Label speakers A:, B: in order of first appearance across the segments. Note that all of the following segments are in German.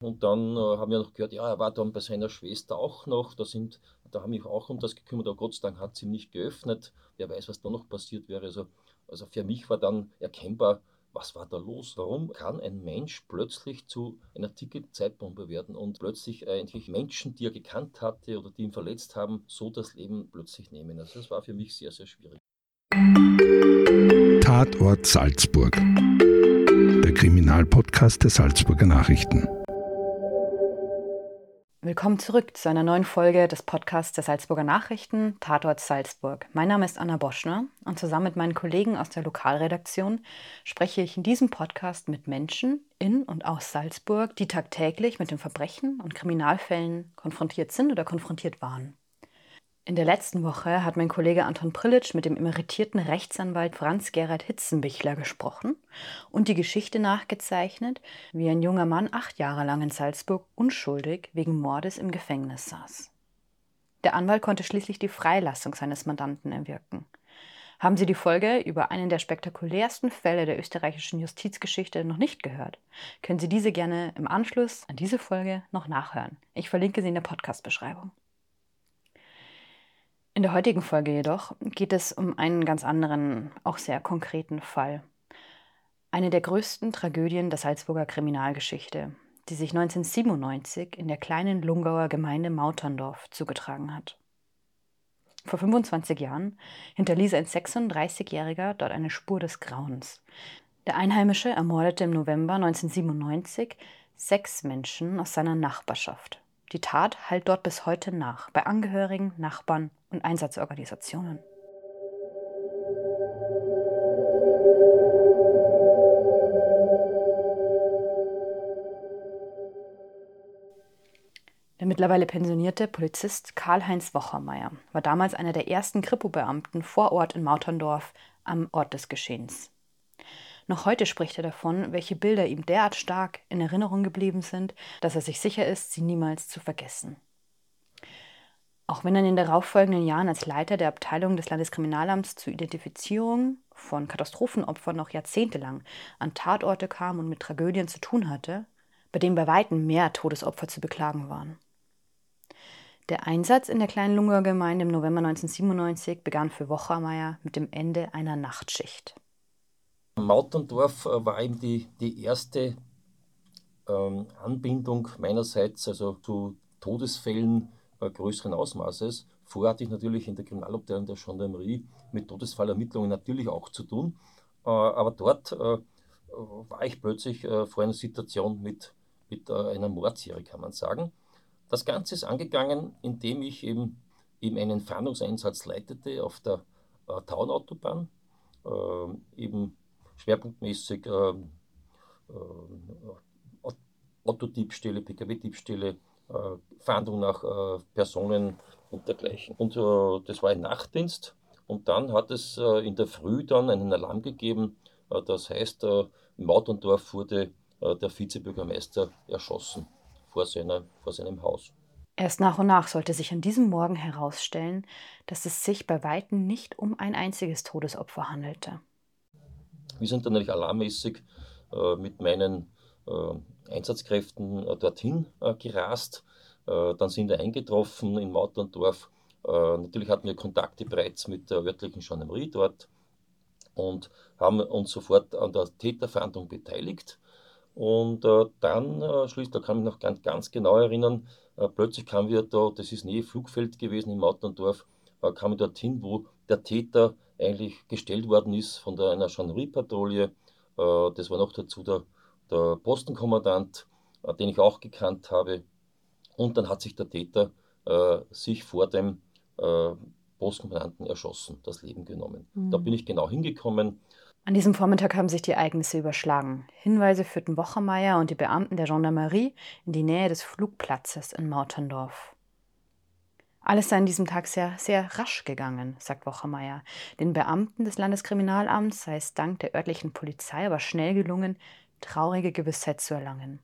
A: Und dann äh, haben wir noch gehört, ja, er war dann bei seiner Schwester auch noch. Da, sind, da haben mich auch um das gekümmert, aber Gott sei Dank hat sie ihm nicht geöffnet. Wer weiß, was da noch passiert wäre. Also, also für mich war dann erkennbar, was war da los? Warum kann ein Mensch plötzlich zu einer Ticket-Zeitbombe werden und plötzlich eigentlich Menschen, die er gekannt hatte oder die ihn verletzt haben, so das Leben plötzlich nehmen? Also das war für mich sehr, sehr schwierig.
B: Tatort Salzburg. Der Kriminalpodcast der Salzburger Nachrichten.
C: Willkommen zurück zu einer neuen Folge des Podcasts der Salzburger Nachrichten, Tatort Salzburg. Mein Name ist Anna Boschner und zusammen mit meinen Kollegen aus der Lokalredaktion spreche ich in diesem Podcast mit Menschen in und aus Salzburg, die tagtäglich mit den Verbrechen und Kriminalfällen konfrontiert sind oder konfrontiert waren. In der letzten Woche hat mein Kollege Anton Prillitsch mit dem emeritierten Rechtsanwalt Franz Gerhard Hitzenbichler gesprochen und die Geschichte nachgezeichnet, wie ein junger Mann acht Jahre lang in Salzburg unschuldig wegen Mordes im Gefängnis saß. Der Anwalt konnte schließlich die Freilassung seines Mandanten erwirken. Haben Sie die Folge über einen der spektakulärsten Fälle der österreichischen Justizgeschichte noch nicht gehört? Können Sie diese gerne im Anschluss an diese Folge noch nachhören. Ich verlinke sie in der Podcast-Beschreibung. In der heutigen Folge jedoch geht es um einen ganz anderen, auch sehr konkreten Fall. Eine der größten Tragödien der Salzburger Kriminalgeschichte, die sich 1997 in der kleinen Lungauer Gemeinde Mauterndorf zugetragen hat. Vor 25 Jahren hinterließ ein 36-Jähriger dort eine Spur des Grauens. Der Einheimische ermordete im November 1997 sechs Menschen aus seiner Nachbarschaft. Die Tat hallt dort bis heute nach, bei Angehörigen, Nachbarn und Einsatzorganisationen. Der mittlerweile pensionierte Polizist Karl-Heinz Wochermeier war damals einer der ersten Kripo-Beamten vor Ort in Mauterndorf am Ort des Geschehens. Noch heute spricht er davon, welche Bilder ihm derart stark in Erinnerung geblieben sind, dass er sich sicher ist, sie niemals zu vergessen. Auch wenn er in den darauffolgenden Jahren als Leiter der Abteilung des Landeskriminalamts zur Identifizierung von Katastrophenopfern noch jahrzehntelang an Tatorte kam und mit Tragödien zu tun hatte, bei denen bei weitem mehr Todesopfer zu beklagen waren. Der Einsatz in der kleinen Lunger Gemeinde im November 1997 begann für Wochermeier mit dem Ende einer Nachtschicht.
A: Mauterndorf äh, war eben die, die erste ähm, Anbindung meinerseits also zu Todesfällen äh, größeren Ausmaßes. Vorher hatte ich natürlich in der Kriminalabteilung der Gendarmerie mit Todesfallermittlungen natürlich auch zu tun. Äh, aber dort äh, war ich plötzlich vor einer Situation mit, mit einer Mordserie, kann man sagen. Das Ganze ist angegangen, indem ich eben, eben einen Fahndungseinsatz leitete auf der äh, Taunautobahn, äh, eben schwerpunktmäßig äh, Autodiebstähle, Pkw-Diebstähle, äh, Fahndung nach äh, Personen und dergleichen. Und äh, das war ein Nachtdienst. Und dann hat es in der Früh dann einen Alarm gegeben. das heißt, im Mautendorf wurde der Vizebürgermeister erschossen vor, seiner, vor seinem Haus.
C: Erst nach und nach sollte sich an diesem Morgen herausstellen, dass es sich bei Weitem nicht um ein einziges Todesopfer handelte.
A: Wir sind dann natürlich alarmmäßig äh, mit meinen äh, Einsatzkräften äh, dorthin gerast. dann sind wir eingetroffen in Mauterndorf. natürlich hatten wir Kontakte bereits mit der örtlichen Gendarmerie dort und haben uns sofort an der Täterfahndung beteiligt. Und äh, dann, äh, schließlich, da kann ich mich noch ganz, ganz genau erinnern, äh, plötzlich kamen wir da, das ist Nähe Flugfeld gewesen in Mauterndorf, äh, kam dorthin, wo der Täter eigentlich gestellt worden ist von der, einer Gendarmeriepatrouille. Äh, das war noch dazu der, der Postenkommandant, äh, den ich auch gekannt habe. Und dann hat sich der Täter äh, sich vor dem Postkommandanten erschossen, das Leben genommen. Mhm. Da bin ich genau hingekommen.
C: An diesem Vormittag haben sich die Ereignisse überschlagen. Hinweise führten Wochermeier und die Beamten der Gendarmerie in die Nähe des Flugplatzes in Mauterndorf. Alles sei an diesem Tag sehr, sehr rasch gegangen, sagt Wochermeier. Den Beamten des Landeskriminalamts sei es dank der örtlichen Polizei aber schnell gelungen, traurige Gewissheit zu erlangen.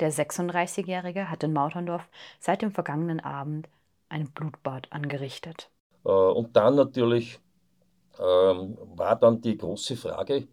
C: Der 36-Jährige hat in Mauterndorf seit dem vergangenen Abend ein Blutbad angerichtet.
A: Äh, und dann natürlich ähm, war dann die große Frage,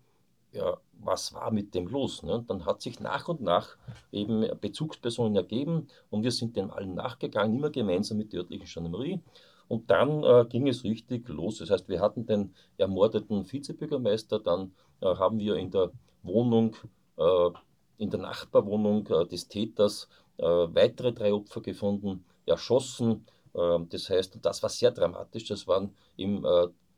A: ja, was war mit dem los? Ne? Dann hat sich nach und nach eben Bezugspersonen ergeben und wir sind dem allen nachgegangen, immer gemeinsam mit der örtlichen Gendarmerie. Und dann äh, ging es richtig los. Das heißt, wir hatten den ermordeten Vizebürgermeister, dann äh, haben wir in der Wohnung, äh, in der Nachbarwohnung äh, des Täters äh, weitere drei Opfer gefunden, erschossen. Ähm, das heißt, das war sehr dramatisch. Das waren eben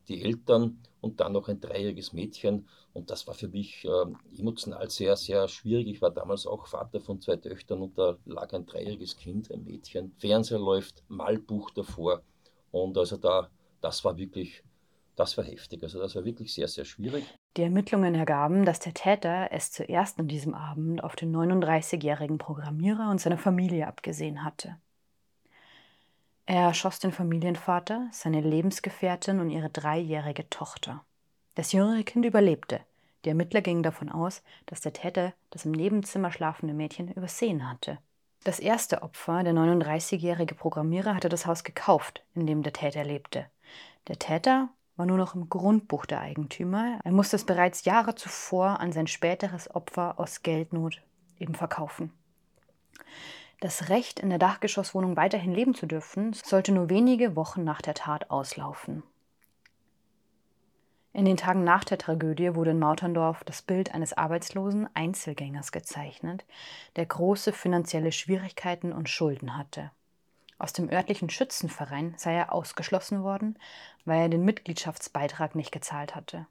A: die Eltern und dann noch ein dreijähriges Mädchen. Und das war für mich äh, emotional sehr, sehr schwierig. Ich war damals auch Vater von zwei Töchtern und da lag ein dreijähriges Kind, ein Mädchen. Fernseher läuft, Malbuch davor. Und also da, das war wirklich, das war heftig. Also das war wirklich sehr, sehr schwierig.
C: Die Ermittlungen ergaben, dass der Täter es zuerst an diesem Abend auf den 39-jährigen Programmierer und seine Familie abgesehen hatte. Er erschoss den Familienvater, seine Lebensgefährtin und ihre dreijährige Tochter. Das jüngere Kind überlebte. Die Ermittler gingen davon aus, dass der Täter das im Nebenzimmer schlafende Mädchen übersehen hatte. Das erste Opfer, der 39-jährige Programmierer, hatte das Haus gekauft, in dem der Täter lebte. Der Täter war nur noch im Grundbuch der Eigentümer. Er musste es bereits Jahre zuvor an sein späteres Opfer aus Geldnot eben verkaufen. Das Recht, in der Dachgeschosswohnung weiterhin leben zu dürfen, sollte nur wenige Wochen nach der Tat auslaufen. In den Tagen nach der Tragödie wurde in Mauterndorf das Bild eines arbeitslosen Einzelgängers gezeichnet, der große finanzielle Schwierigkeiten und Schulden hatte. Aus dem örtlichen Schützenverein sei er ausgeschlossen worden, weil er den Mitgliedschaftsbeitrag nicht gezahlt hatte.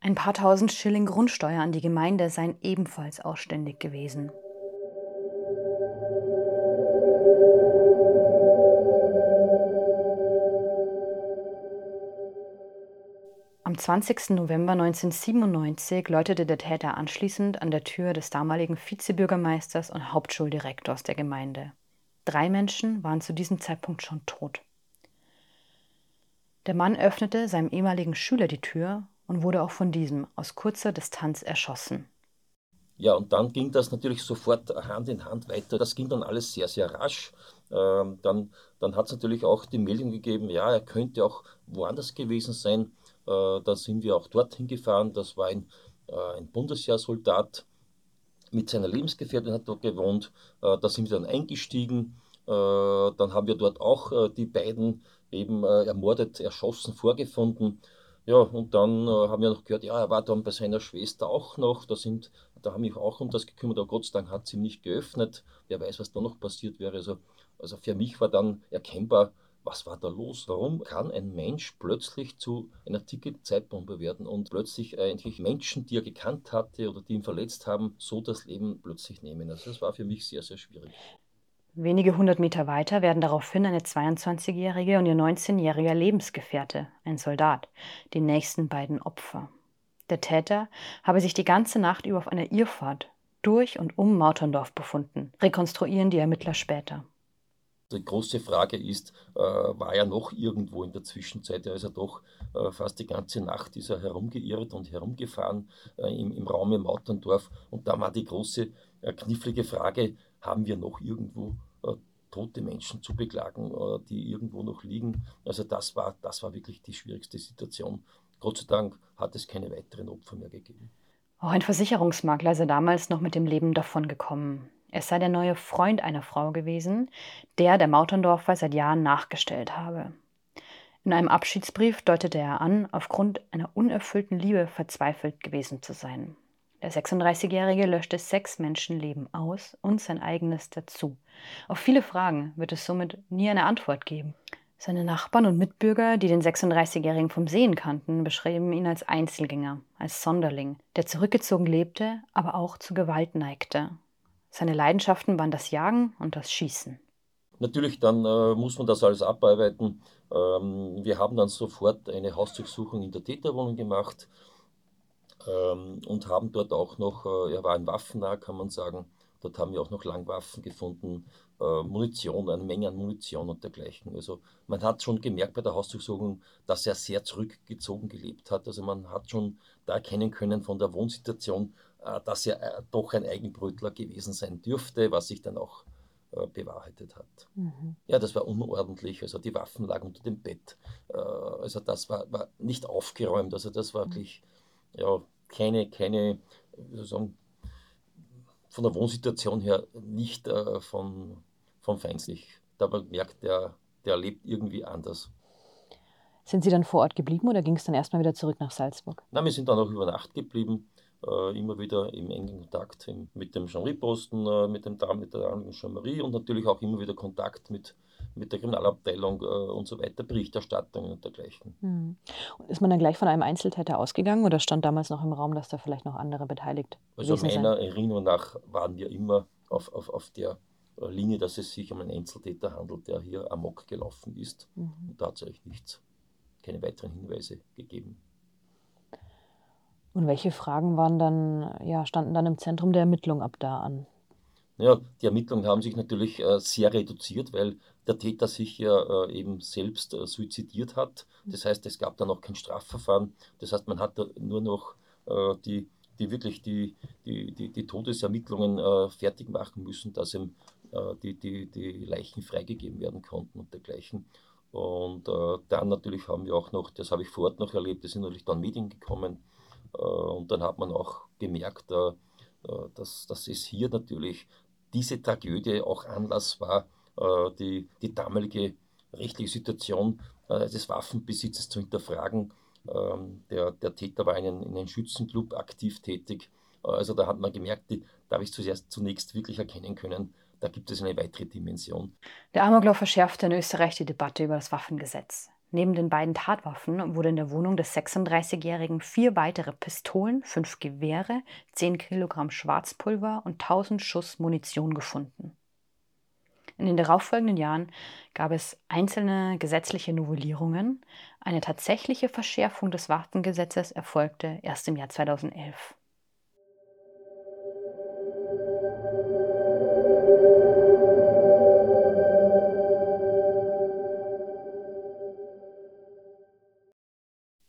C: Ein paar tausend Schilling Grundsteuer an die Gemeinde seien ebenfalls ausständig gewesen. Am 20. November 1997 läutete der Täter anschließend an der Tür des damaligen Vizebürgermeisters und Hauptschuldirektors der Gemeinde. Drei Menschen waren zu diesem Zeitpunkt schon tot. Der Mann öffnete seinem ehemaligen Schüler die Tür und wurde auch von diesem aus kurzer Distanz erschossen.
A: Ja, und dann ging das natürlich sofort Hand in Hand weiter. Das ging dann alles sehr, sehr rasch. Ähm, dann dann hat es natürlich auch die Meldung gegeben, ja, er könnte auch woanders gewesen sein. Äh, da sind wir auch dorthin gefahren. Das war ein, äh, ein Bundesheersoldat mit seiner Lebensgefährtin hat dort gewohnt. Äh, da sind wir dann eingestiegen. dann haben wir dort auch die beiden eben ermordet, erschossen vorgefunden. Ja, und dann haben wir noch gehört, ja, er war dann bei seiner Schwester auch noch. Da, sind, da haben wir auch um das gekümmert, aber Gott sei Dank hat sie nicht geöffnet. Wer weiß, was da noch passiert wäre. Also, also für mich war dann erkennbar, was war da los? Warum kann ein Mensch plötzlich zu einer Ticket-Zeitbombe werden und plötzlich eigentlich Menschen, die er gekannt hatte oder die ihn verletzt haben, so das Leben plötzlich nehmen? Also das war für mich sehr, sehr schwierig.
C: Wenige hundert Meter weiter werden daraufhin eine 22-jährige und ihr 19-jähriger Lebensgefährte, ein Soldat, die nächsten beiden Opfer. Der Täter habe sich die ganze Nacht über auf einer Irrfahrt durch und um Mauterndorf befunden, rekonstruieren die Ermittler später.
A: Die große Frage ist, äh, war er noch irgendwo in der Zwischenzeit? Er ist ja doch äh, fast die ganze Nacht ist er herumgeirrt und herumgefahren äh, im, im Raum im Mautendorf. Und da war die große, knifflige Frage, haben wir noch irgendwo tote Menschen zu beklagen, die irgendwo noch liegen? Also das war, das war wirklich die schwierigste Situation. Gott sei Dank hat es keine weiteren Opfer mehr gegeben.
C: Auch ein Versicherungsmakler sei damals noch mit dem Leben davongekommen. Es sei der neue Freund einer Frau gewesen, der der Mauterndorfer seit Jahren nachgestellt habe. In einem Abschiedsbrief deutete er an, aufgrund einer unerfüllten Liebe verzweifelt gewesen zu sein. Der 36-Jährige löschte sechs Menschenleben aus und sein eigenes dazu. Auf viele Fragen wird es somit nie eine Antwort geben. Seine Nachbarn und Mitbürger, die den 36-Jährigen vom Sehen kannten, beschrieben ihn als Einzelgänger, als Sonderling, der zurückgezogen lebte, aber auch zu Gewalt neigte. Seine Leidenschaften waren das Jagen und das Schießen.
A: Natürlich, dann äh, muss man das alles abarbeiten. Ähm, wir haben dann sofort eine Hausdurchsuchung in der Täterwohnung gemacht ähm, und haben dort auch noch, äh, er war ein waffennah, kann man sagen, dort haben wir auch noch Langwaffen gefunden, äh, Munition, eine Menge an Munition und dergleichen. Also man hat schon gemerkt bei der Hausdurchsuchung, dass er sehr zurückgezogen gelebt hat. Also man hat schon da erkennen können von der Wohnsituation, äh, dass er äh, doch ein Eigenbrötler gewesen sein dürfte, was sich dann auch äh, bewahrheitet hat. Mhm. Ja, das war unordentlich. Also die Waffen lagen unter dem Bett. Äh, also das war, war, nicht aufgeräumt. Also das war wirklich ja, keine, keine sozusagen von der Wohnsituation her nicht äh, von, von feindselig. Da man merkt, der, der lebt irgendwie anders.
C: Sind Sie dann vor Ort geblieben oder ging es dann erstmal wieder zurück nach Salzburg?
A: Nein, wir sind dann auch über Nacht geblieben äh, immer wieder im engen Kontakt mit dem Gendarmerieposten, äh, mit, dem, mit der Gendarmerie und natürlich auch immer wieder Kontakt mit, mit der Kriminalabteilung äh, und so weiter, Berichterstattung und dergleichen.
C: Hm. Und ist man dann gleich von einem Einzeltäter ausgegangen oder stand damals noch im Raum, dass da vielleicht noch andere beteiligt
A: Also meiner sein? Erinnerung nach waren wir immer auf, auf, auf der äh, Linie, dass es sich um einen Einzeltäter handelt, der hier amok gelaufen ist. Mhm. Und da hat es eigentlich nichts, keine weiteren Hinweise gegeben.
C: Und welche Fragen waren dann, ja, standen dann im Zentrum der Ermittlung ab da an?
A: Ja, die Ermittlungen haben sich natürlich äh, sehr reduziert, weil der Täter sich ja äh, eben selbst äh, suizidiert hat. Das heißt, es gab dann auch kein Strafverfahren. Das heißt, man hat nur noch die, die wirklich die, die, die, die Todesermittlungen fertig machen müssen, dass eben die, die, die Leichen freigegeben werden konnten und dergleichen. Und dann natürlich haben wir auch noch, das habe ich vor Ort noch erlebt, es sind natürlich dann Medien gekommen, und dann hat man auch gemerkt, äh, äh, dass, dass es hier natürlich diese Tragödie auch Anlass war, die, die damalige rechtliche Situation des Waffenbesitzes zu hinterfragen. Ähm, der, der Täter war in einem, in einem Schützenclub aktiv tätig. Also da hat man gemerkt, da habe ich zuerst zunächst wirklich erkennen können, da gibt es eine weitere Dimension.
C: Der Amoklauf verschärfte in Österreich die Debatte über das Waffengesetz. Neben den beiden Tatwaffen wurde in der Wohnung des 36-Jährigen vier weitere Pistolen, fünf Gewehre, 10 Kilogramm Schwarzpulver und 1000 Schuss Munition gefunden. In den darauffolgenden Jahren gab es einzelne gesetzliche Novellierungen. Eine tatsächliche Verschärfung des Waffengesetzes erfolgte erst im Jahr 2011.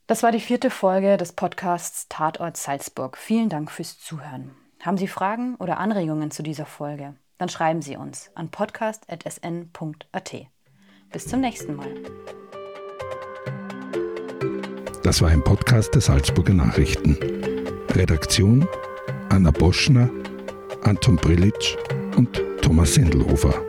C: Das war die vierte Folge des Podcasts Tatort Salzburg. Vielen Dank fürs Zuhören. Haben Sie Fragen oder Anregungen zu dieser Folge? Dann schreiben Sie uns an podcast.sn.at. Bis zum nächsten Mal.
B: Das war ein Podcast der Salzburger Nachrichten. Redaktion Anna Boschner, Anton Brillitsch und Thomas Sendelhofer.